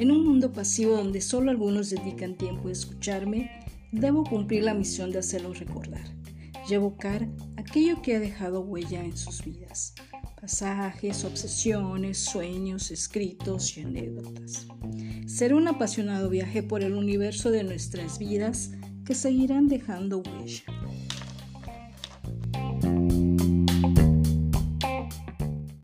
En un mundo pasivo donde solo algunos dedican tiempo a escucharme, debo cumplir la misión de hacerlos recordar y evocar aquello que ha dejado huella en sus vidas, pasajes, obsesiones, sueños, escritos y anécdotas. Será un apasionado viaje por el universo de nuestras vidas que seguirán dejando huella.